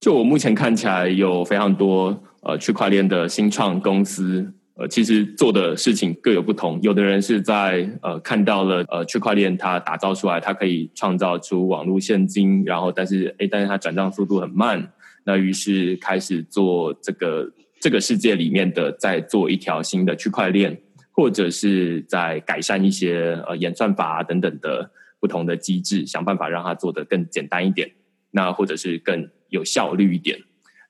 就我目前看起来，有非常多呃区块链的新创公司，呃，其实做的事情各有不同。有的人是在呃看到了呃区块链它打造出来，它可以创造出网络现金，然后但是诶，但是它转账速度很慢，那于是开始做这个这个世界里面的，再做一条新的区块链，或者是在改善一些呃演算法等等的不同的机制，想办法让它做得更简单一点，那或者是更。有效率一点。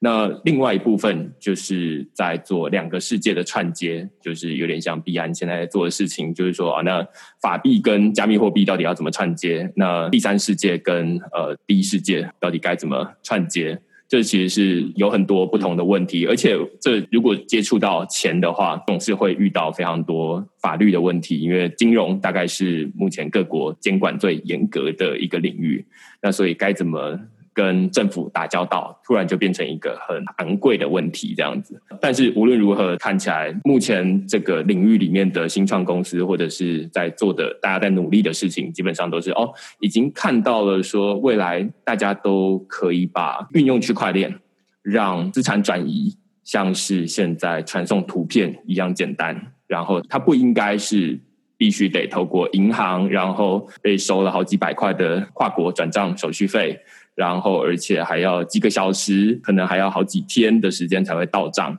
那另外一部分就是在做两个世界的串接，就是有点像币安现在做的事情，就是说啊，那法币跟加密货币到底要怎么串接？那第三世界跟呃第一世界到底该怎么串接？这其实是有很多不同的问题，而且这如果接触到钱的话，总是会遇到非常多法律的问题，因为金融大概是目前各国监管最严格的一个领域。那所以该怎么？跟政府打交道，突然就变成一个很昂贵的问题，这样子。但是无论如何，看起来目前这个领域里面的新创公司，或者是在做的大家在努力的事情，基本上都是哦，已经看到了说未来大家都可以把运用区块链，让资产转移像是现在传送图片一样简单，然后它不应该是必须得透过银行，然后被收了好几百块的跨国转账手续费。然后，而且还要几个小时，可能还要好几天的时间才会到账，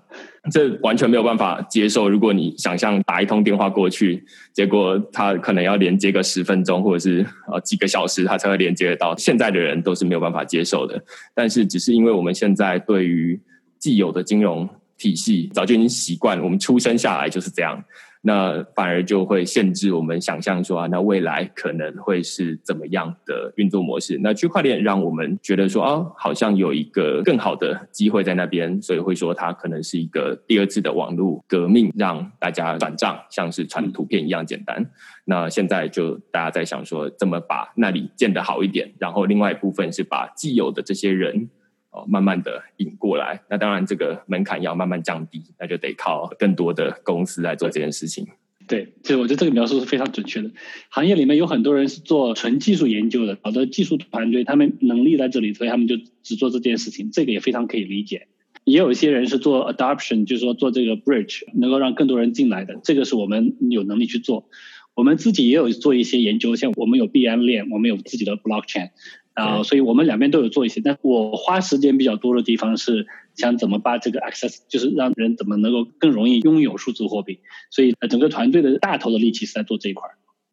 这完全没有办法接受。如果你想象打一通电话过去，结果他可能要连接个十分钟，或者是呃几个小时，他才会连接得到。现在的人都是没有办法接受的。但是，只是因为我们现在对于既有的金融体系早就已经习惯，我们出生下来就是这样。那反而就会限制我们想象说啊，那未来可能会是怎么样的运作模式？那区块链让我们觉得说啊，好像有一个更好的机会在那边，所以会说它可能是一个第二次的网络革命，让大家转账像是传图片一样简单。那现在就大家在想说，怎么把那里建得好一点？然后另外一部分是把既有的这些人。哦，慢慢的引过来，那当然这个门槛要慢慢降低，那就得靠更多的公司来做这件事情。对，其实我觉得这个描述是非常准确的。行业里面有很多人是做纯技术研究的，好的技术团队，他们能力在这里，所以他们就只做这件事情，这个也非常可以理解。也有一些人是做 adoption，就是说做这个 bridge，能够让更多人进来的，这个是我们有能力去做。我们自己也有做一些研究，像我们有 B M 链，我们有自己的 blockchain。啊，所以我们两边都有做一些，但我花时间比较多的地方是想怎么把这个 access，就是让人怎么能够更容易拥有数字货币，所以整个团队的大头的力气是在做这一块。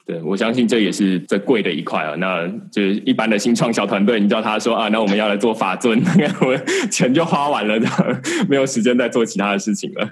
对，我相信这也是最贵的一块啊。那就是一般的新创小团队，你叫他说啊，那我们要来做法尊，我们钱就花完了，没有时间再做其他的事情了。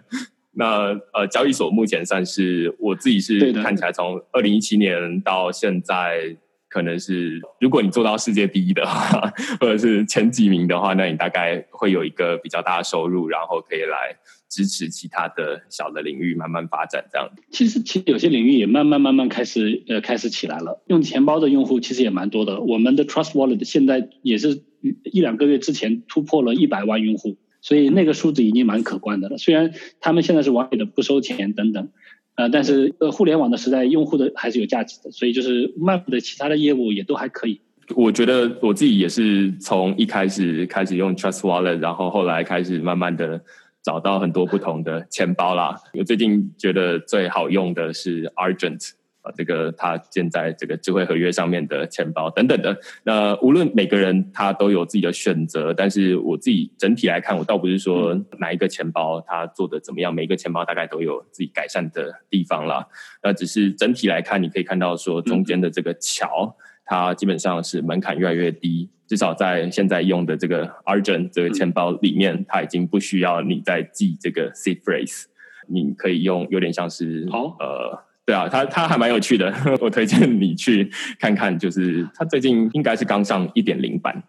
那呃，交易所目前算是我自己是看起来从二零一七年到现在，可能是如果你做到世界第一的话，或者是前几名的话，那你大概会有一个比较大的收入，然后可以来支持其他的小的领域慢慢发展。这样，其实其实有些领域也慢慢慢慢开始呃开始起来了。用钱包的用户其实也蛮多的，我们的 Trust Wallet 现在也是一两个月之前突破了一百万用户。所以那个数字已经蛮可观的了。虽然他们现在是完美的不收钱等等，呃，但是呃，互联网的时代，用户的还是有价值的。所以就是 Map 的其他的业务也都还可以。我觉得我自己也是从一开始开始用 Trust Wallet，然后后来开始慢慢的找到很多不同的钱包啦。我最近觉得最好用的是 Argent。这个他建在这个智慧合约上面的钱包等等的，那无论每个人他都有自己的选择，但是我自己整体来看，我倒不是说哪一个钱包它做的怎么样，每一个钱包大概都有自己改善的地方啦。那只是整体来看，你可以看到说中间的这个桥，它基本上是门槛越来越低，至少在现在用的这个 Argent 这个钱包里面，它已经不需要你再记这个 seed phrase，你可以用有点像是呃。对啊，他他还蛮有趣的，我推荐你去看看。就是他最近应该是刚上一点零版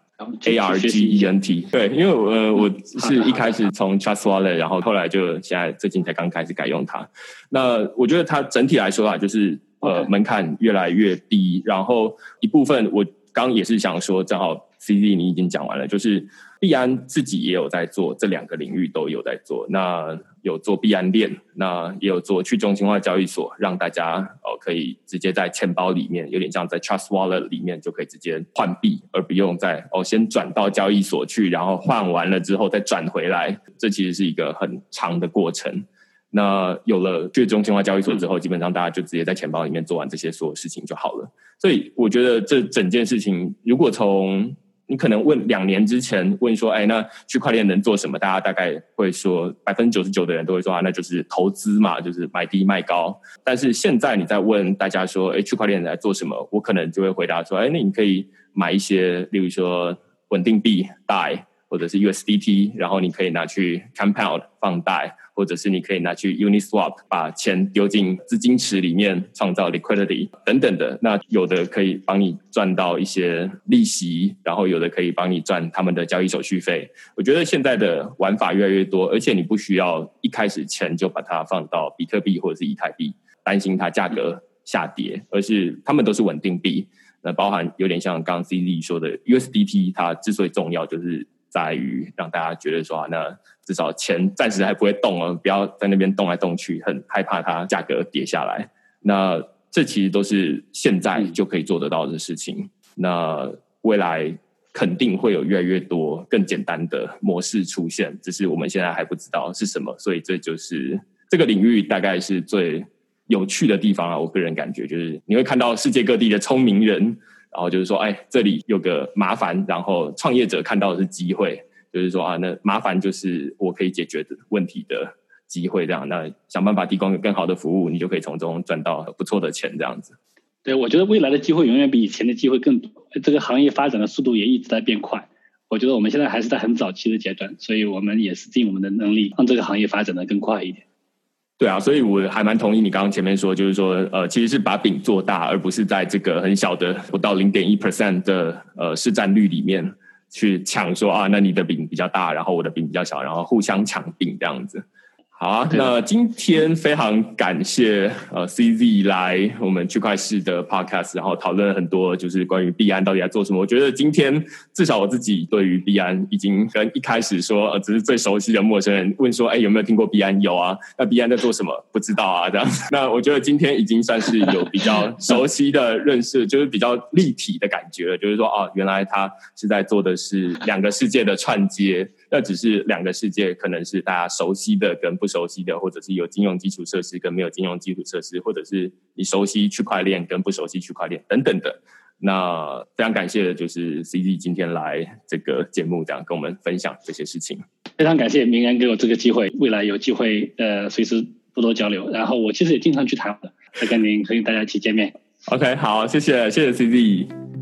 ，A R G E N T。对，因为呃我是一开始从 Trust Wallet，然后后来就现在最近才刚开始改用它。那我觉得它整体来说啊，就是呃门槛越来越低，然后一部分我刚也是想说，正好 C Z 你已经讲完了，就是币安自己也有在做，这两个领域都有在做。那有做币安链，那也有做去中心化交易所，让大家哦可以直接在钱包里面，有点像在 Trust Wallet 里面就可以直接换币，而不用在哦先转到交易所去，然后换完了之后再转回来，这其实是一个很长的过程。那有了去中心化交易所之后，基本上大家就直接在钱包里面做完这些所有事情就好了。所以我觉得这整件事情，如果从你可能问两年之前问说，哎，那区块链能做什么？大家大概会说，百分之九十九的人都会说啊，那就是投资嘛，就是买低卖高。但是现在你在问大家说，哎，区块链在做什么？我可能就会回答说，哎，那你可以买一些，例如说稳定币贷，或者是 USDT，然后你可以拿去 compound 放贷。或者是你可以拿去 Uniswap 把钱丢进资金池里面，创造 liquidity 等等的。那有的可以帮你赚到一些利息，然后有的可以帮你赚他们的交易手续费。我觉得现在的玩法越来越多，而且你不需要一开始钱就把它放到比特币或者是以太币，担心它价格下跌，而是他们都是稳定币。那包含有点像刚刚 C Z 说的 USDT，它之所以重要，就是在于让大家觉得说啊，那。至少钱暂时还不会动哦，不要在那边动来动去，很害怕它价格跌下来。那这其实都是现在就可以做得到的事情。那未来肯定会有越来越多更简单的模式出现，只是我们现在还不知道是什么。所以这就是这个领域大概是最有趣的地方啊！我个人感觉就是你会看到世界各地的聪明人，然后就是说，哎，这里有个麻烦，然后创业者看到的是机会。就是说啊，那麻烦就是我可以解决的问题的机会，这样那想办法提供更好的服务，你就可以从中赚到不错的钱，这样子。对，我觉得未来的机会永远比以前的机会更多。这个行业发展的速度也一直在变快。我觉得我们现在还是在很早期的阶段，所以我们也是尽我们的能力让这个行业发展的更快一点。对啊，所以我还蛮同意你刚刚前面说，就是说呃，其实是把饼做大，而不是在这个很小的不到零点一 percent 的呃市占率里面。去抢说啊，那你的饼比较大，然后我的饼比较小，然后互相抢饼这样子。好啊，那今天非常感谢呃 CZ 来我们区块市的 Podcast，然后讨论很多就是关于币安到底在做什么。我觉得今天至少我自己对于币安已经跟一开始说呃只是最熟悉的陌生人问说，哎有没有听过币安？有啊，那币安在做什么？不知道啊这样。那我觉得今天已经算是有比较熟悉的认识，就是比较立体的感觉了。就是说哦，原来他是在做的是两个世界的串接。那只是两个世界，可能是大家熟悉的跟不熟悉的，或者是有金融基础设施跟没有金融基础设施，或者是你熟悉区块链跟不熟悉区块链等等的。那非常感谢的就是 C Z 今天来这个节目，这样跟我们分享这些事情。非常感谢明安给我这个机会，未来有机会呃随时多多交流。然后我其实也经常去台湾，再跟您和大家一起见面。OK，好，谢谢谢谢 C Z。